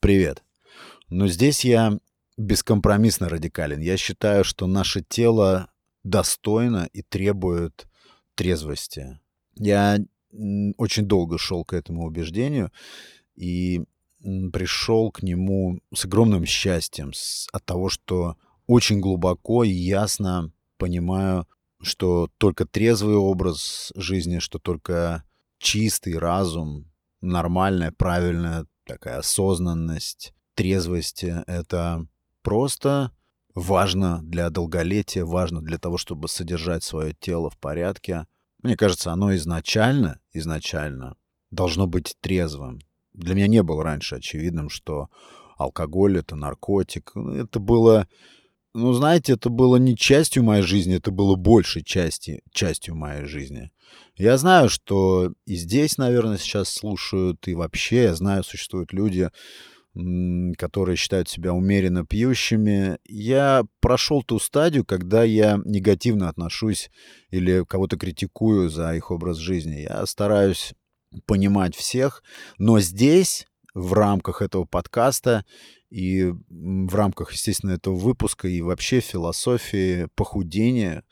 Привет. Но здесь я бескомпромиссно радикален. Я считаю, что наше тело достойно и требует трезвости. Я очень долго шел к этому убеждению и пришел к нему с огромным счастьем от того, что очень глубоко и ясно понимаю, что только трезвый образ жизни, что только чистый разум, нормальная, правильная такая осознанность, трезвость — это просто важно для долголетия, важно для того, чтобы содержать свое тело в порядке. Мне кажется, оно изначально, изначально должно быть трезвым. Для меня не было раньше очевидным, что алкоголь — это наркотик. Это было ну, знаете, это было не частью моей жизни, это было большей части, частью моей жизни. Я знаю, что и здесь, наверное, сейчас слушают, и вообще, я знаю, существуют люди, которые считают себя умеренно пьющими. Я прошел ту стадию, когда я негативно отношусь или кого-то критикую за их образ жизни. Я стараюсь понимать всех, но здесь, в рамках этого подкаста, и в рамках, естественно, этого выпуска и вообще философии похудения,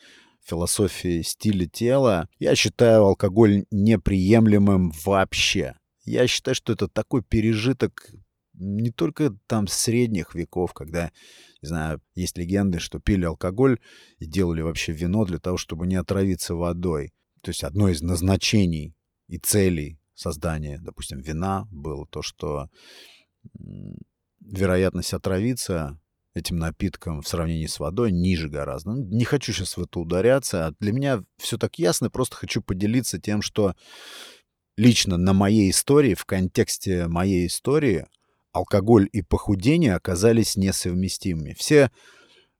философии стиля тела, я считаю алкоголь неприемлемым вообще. Я считаю, что это такой пережиток не только там средних веков, когда, не знаю, есть легенды, что пили алкоголь и делали вообще вино для того, чтобы не отравиться водой. То есть одно из назначений и целей создания, допустим, вина было то, что вероятность отравиться этим напитком в сравнении с водой ниже гораздо. Ну, не хочу сейчас в это ударяться. Для меня все так ясно, просто хочу поделиться тем, что лично на моей истории, в контексте моей истории, алкоголь и похудение оказались несовместимыми. Все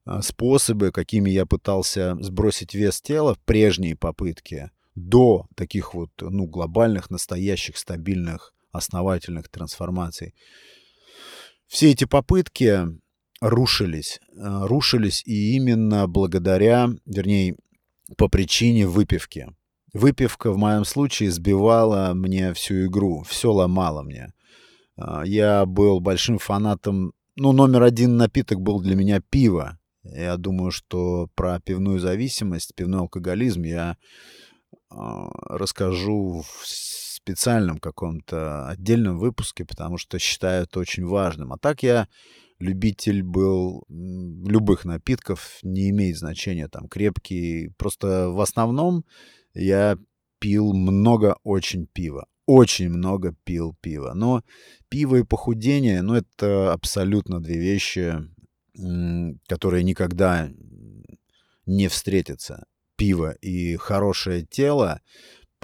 а, способы, какими я пытался сбросить вес тела в прежние попытки, до таких вот ну, глобальных, настоящих, стабильных, основательных трансформаций, все эти попытки рушились. Э, рушились и именно благодаря, вернее, по причине выпивки. Выпивка в моем случае сбивала мне всю игру, все ломало мне. Э, я был большим фанатом, ну, номер один напиток был для меня пиво. Я думаю, что про пивную зависимость, пивной алкоголизм я э, расскажу в специальном каком-то отдельном выпуске, потому что считаю это очень важным. А так я любитель был любых напитков, не имеет значения, там, крепкий. Просто в основном я пил много очень пива. Очень много пил пива. Но пиво и похудение, ну, это абсолютно две вещи, которые никогда не встретятся. Пиво и хорошее тело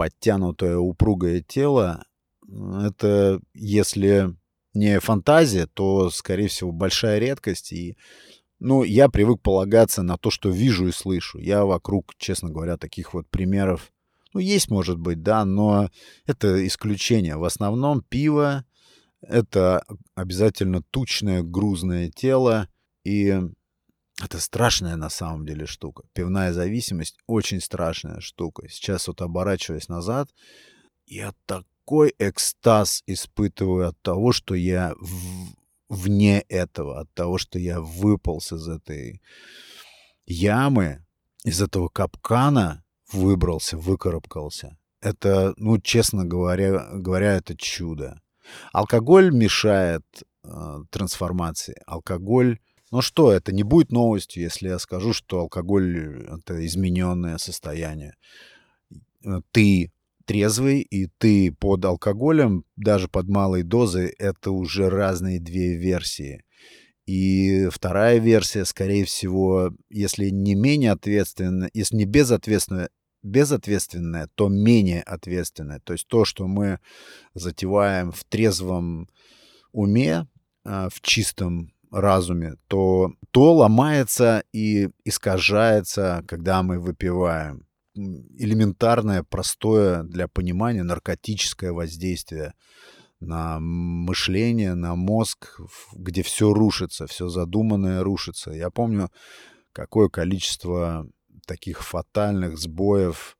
подтянутое, упругое тело, это если не фантазия, то, скорее всего, большая редкость. И, ну, я привык полагаться на то, что вижу и слышу. Я вокруг, честно говоря, таких вот примеров, ну, есть, может быть, да, но это исключение. В основном пиво — это обязательно тучное, грузное тело. И это страшная на самом деле штука. Пивная зависимость очень страшная штука. Сейчас вот оборачиваясь назад, я такой экстаз испытываю от того, что я в... вне этого, от того, что я выполз из этой ямы, из этого капкана, выбрался, выкарабкался. Это, ну, честно говоря, говоря, это чудо. Алкоголь мешает э, трансформации. Алкоголь ну что, это не будет новостью, если я скажу, что алкоголь — это измененное состояние. Э, ты трезвый, и ты под алкоголем, даже под малой дозой, это уже разные две версии. И вторая версия, скорее всего, если не менее ответственная, если не безответственная, безответственная, то менее ответственная. То есть то, что мы затеваем в трезвом уме, а, в чистом разуме, то то ломается и искажается, когда мы выпиваем. Элементарное, простое для понимания наркотическое воздействие на мышление, на мозг, где все рушится, все задуманное рушится. Я помню, какое количество таких фатальных сбоев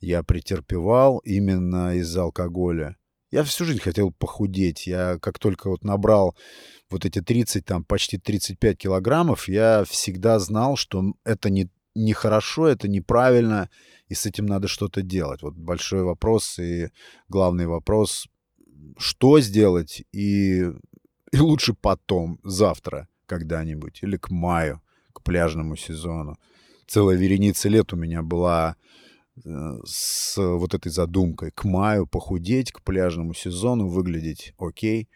я претерпевал именно из-за алкоголя. Я всю жизнь хотел похудеть. Я как только вот набрал вот эти 30, там, почти 35 килограммов, я всегда знал, что это не, нехорошо, это неправильно, и с этим надо что-то делать. Вот большой вопрос и главный вопрос, что сделать, и, и лучше потом, завтра когда-нибудь, или к маю, к пляжному сезону. Целая вереница лет у меня была с вот этой задумкой. К маю похудеть, к пляжному сезону выглядеть окей.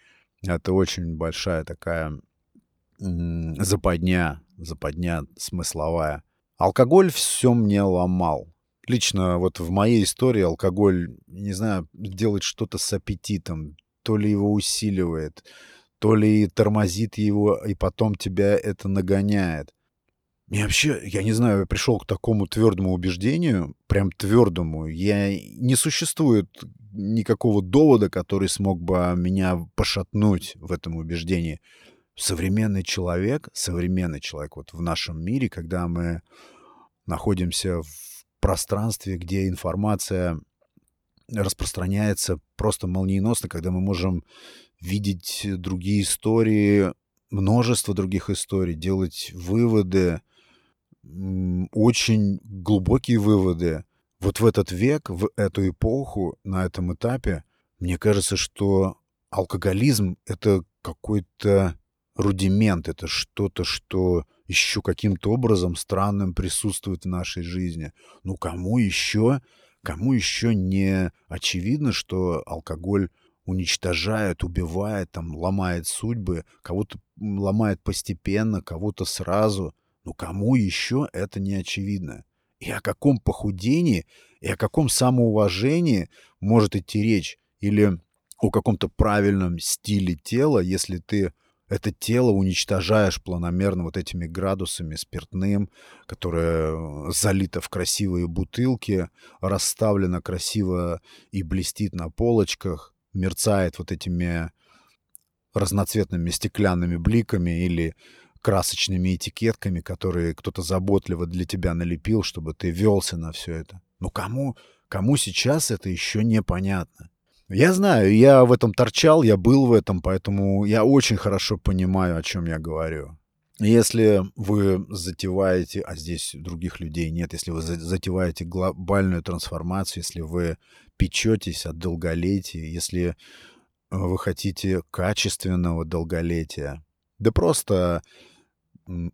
Это очень большая такая западня, западня смысловая. Алкоголь все мне ломал. Лично вот в моей истории алкоголь, не знаю, делает что-то с аппетитом, то ли его усиливает, то ли тормозит его, и потом тебя это нагоняет. И вообще, я не знаю, я пришел к такому твердому убеждению, прям твердому. Я не существует никакого довода, который смог бы меня пошатнуть в этом убеждении. Современный человек, современный человек вот в нашем мире, когда мы находимся в пространстве, где информация распространяется просто молниеносно, когда мы можем видеть другие истории, множество других историй, делать выводы, очень глубокие выводы. Вот в этот век, в эту эпоху, на этом этапе, мне кажется, что алкоголизм — это какой-то рудимент, это что-то, что еще каким-то образом странным присутствует в нашей жизни. Ну, кому еще, кому еще не очевидно, что алкоголь уничтожает, убивает, там, ломает судьбы, кого-то ломает постепенно, кого-то сразу. Ну, кому еще это не очевидно? И о каком похудении, и о каком самоуважении может идти речь? Или о каком-то правильном стиле тела, если ты это тело уничтожаешь планомерно вот этими градусами спиртным, которое залито в красивые бутылки, расставлено красиво и блестит на полочках, мерцает вот этими разноцветными стеклянными бликами или красочными этикетками, которые кто-то заботливо для тебя налепил, чтобы ты велся на все это. Но кому, кому сейчас это еще непонятно? Я знаю, я в этом торчал, я был в этом, поэтому я очень хорошо понимаю, о чем я говорю. Если вы затеваете, а здесь других людей нет, если вы затеваете глобальную трансформацию, если вы печетесь от долголетия, если вы хотите качественного долголетия, да просто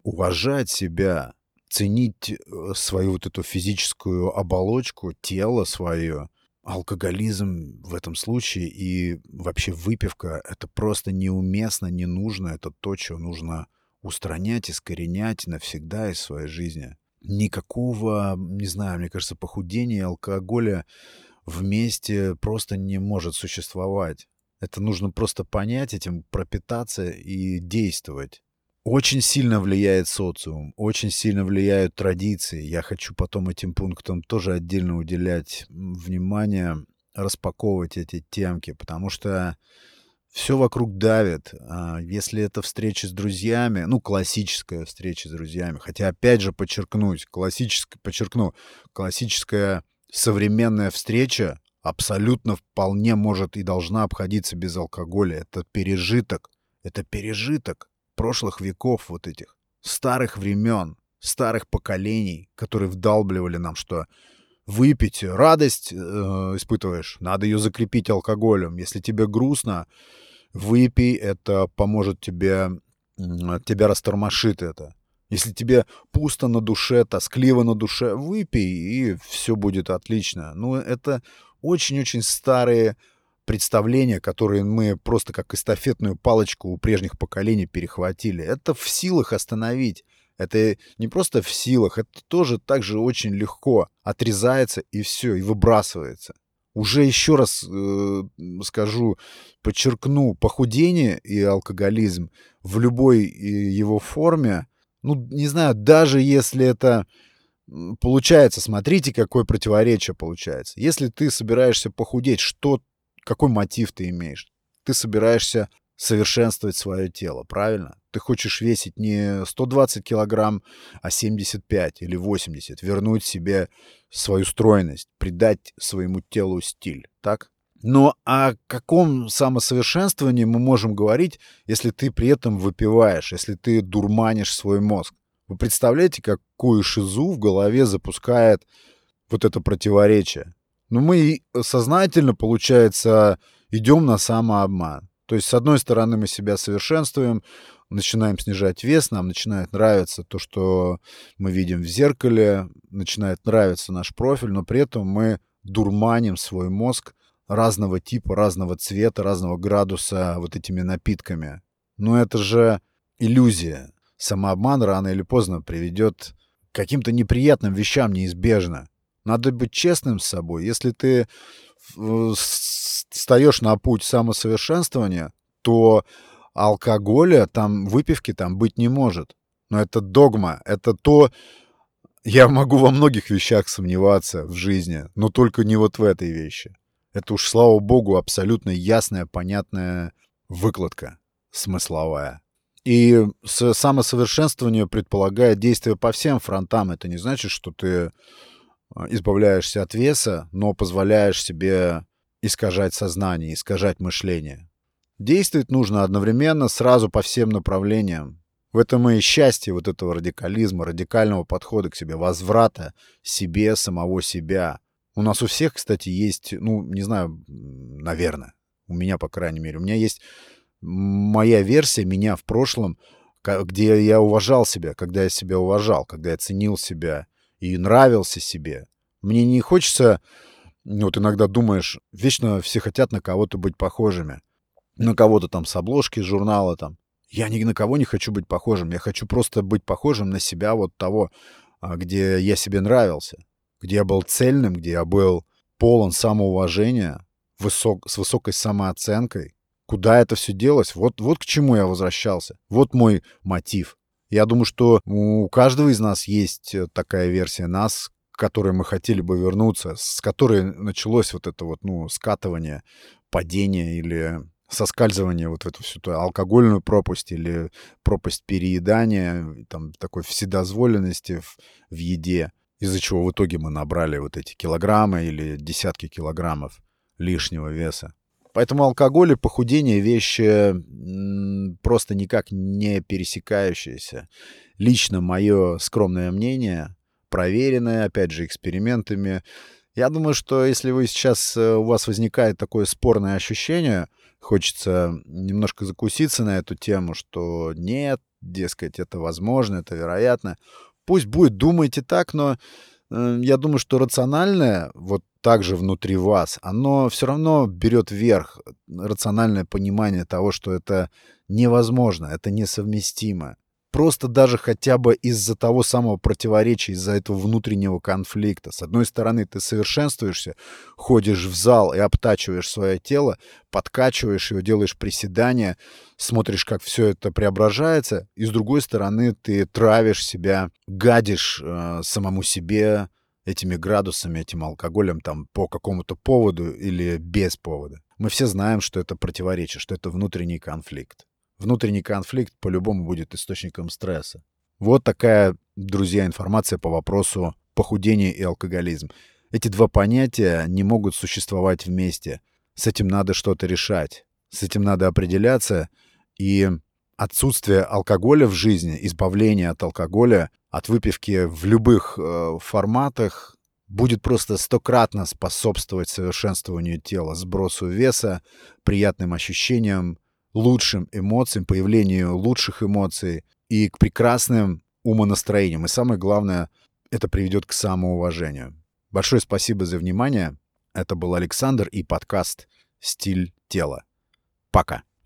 уважать себя, ценить э, свою вот эту физическую оболочку, тело свое. Алкоголизм в этом случае и вообще выпивка — это просто неуместно, не нужно. Это то, что нужно устранять, искоренять навсегда из своей жизни. Никакого, не знаю, мне кажется, похудения алкоголя вместе просто не может существовать. Это нужно просто понять этим, пропитаться и действовать. Очень сильно влияет социум, очень сильно влияют традиции. Я хочу потом этим пунктам тоже отдельно уделять внимание, распаковывать эти темки, потому что все вокруг давит. А если это встреча с друзьями, ну, классическая встреча с друзьями, хотя, опять же, подчеркнуть, классическая, подчеркну, классическая современная встреча абсолютно вполне может и должна обходиться без алкоголя. Это пережиток. Это пережиток прошлых веков вот этих, старых времен, старых поколений, которые вдалбливали нам, что выпить, радость э, испытываешь, надо ее закрепить алкоголем. Если тебе грустно, выпей, это поможет тебе, тебя растормошит это. Если тебе пусто на душе, тоскливо на душе, выпей, и все будет отлично. Ну, это очень-очень старые представления, которые мы просто как эстафетную палочку у прежних поколений перехватили. Это в силах остановить. Это не просто в силах, это тоже так же очень легко отрезается и все, и выбрасывается. Уже еще раз э, скажу, подчеркну, похудение и алкоголизм в любой э, его форме, ну, не знаю, даже если это получается, смотрите, какое противоречие получается. Если ты собираешься похудеть, что какой мотив ты имеешь? Ты собираешься совершенствовать свое тело, правильно? Ты хочешь весить не 120 килограмм, а 75 или 80, вернуть себе свою стройность, придать своему телу стиль, так? Но о каком самосовершенствовании мы можем говорить, если ты при этом выпиваешь, если ты дурманишь свой мозг? Вы представляете, какую шизу в голове запускает вот это противоречие? Ну, мы сознательно, получается, идем на самообман. То есть, с одной стороны, мы себя совершенствуем, начинаем снижать вес, нам начинает нравиться то, что мы видим в зеркале, начинает нравиться наш профиль, но при этом мы дурманим свой мозг разного типа, разного цвета, разного градуса вот этими напитками. Но это же иллюзия. Самообман рано или поздно приведет к каким-то неприятным вещам неизбежно. Надо быть честным с собой. Если ты встаешь на путь самосовершенствования, то алкоголя, там выпивки там быть не может. Но это догма, это то... Я могу во многих вещах сомневаться в жизни, но только не вот в этой вещи. Это уж, слава богу, абсолютно ясная, понятная выкладка смысловая. И самосовершенствование предполагает действие по всем фронтам. Это не значит, что ты избавляешься от веса, но позволяешь себе искажать сознание, искажать мышление. Действовать нужно одновременно сразу по всем направлениям. В этом и счастье вот этого радикализма, радикального подхода к себе, возврата себе, самого себя — у нас у всех, кстати, есть, ну, не знаю, наверное, у меня, по крайней мере, у меня есть моя версия меня в прошлом, где я уважал себя, когда я себя уважал, когда я ценил себя и нравился себе. Мне не хочется, ну, вот иногда думаешь, вечно все хотят на кого-то быть похожими. На кого-то там с обложки журнала там. Я ни на кого не хочу быть похожим. Я хочу просто быть похожим на себя вот того, а, где я себе нравился где я был цельным, где я был полон самоуважения, высок, с высокой самооценкой. Куда это все делось? Вот, вот к чему я возвращался. Вот мой мотив. Я думаю, что у каждого из нас есть э, такая версия нас, к которой мы хотели бы вернуться, с которой началось вот это вот, ну, скатывание, падение или соскальзывание вот в эту всю ту алкогольную пропасть или пропасть переедания, там, такой вседозволенности в, в еде из-за чего в итоге мы набрали вот эти килограммы или десятки килограммов лишнего веса. Поэтому алкоголь и похудение — вещи просто никак не пересекающиеся. Лично мое скромное мнение, проверенное, опять же, экспериментами. Я думаю, что если вы сейчас, э, у вас возникает такое спорное ощущение, хочется немножко закуситься на эту тему, что нет, дескать, это возможно, это вероятно — Пусть будет, думайте так, но э, я думаю, что рациональное, вот так же внутри вас, оно все равно берет вверх. Рациональное понимание того, что это невозможно, это несовместимо просто даже хотя бы из-за того самого противоречия, из-за этого внутреннего конфликта. С одной стороны, ты совершенствуешься, ходишь в зал и обтачиваешь свое тело, подкачиваешь его, делаешь приседания, смотришь, как все это преображается, и с другой стороны, ты травишь себя, гадишь э, самому себе этими градусами, этим алкоголем там по какому-то поводу или без повода. Мы все знаем, что это противоречие, что это внутренний конфликт. Внутренний конфликт по-любому будет источником стресса. Вот такая, друзья, информация по вопросу похудения и алкоголизм. Эти два понятия не могут существовать вместе. С этим надо что-то решать. С этим надо определяться. И отсутствие алкоголя в жизни, избавление от алкоголя, от выпивки в любых э, форматах будет просто стократно способствовать совершенствованию тела, сбросу веса, приятным ощущениям, лучшим эмоциям, появлению лучших эмоций и к прекрасным умонастроениям. И самое главное, это приведет к самоуважению. Большое спасибо за внимание. Это был Александр и подкаст «Стиль тела». Пока.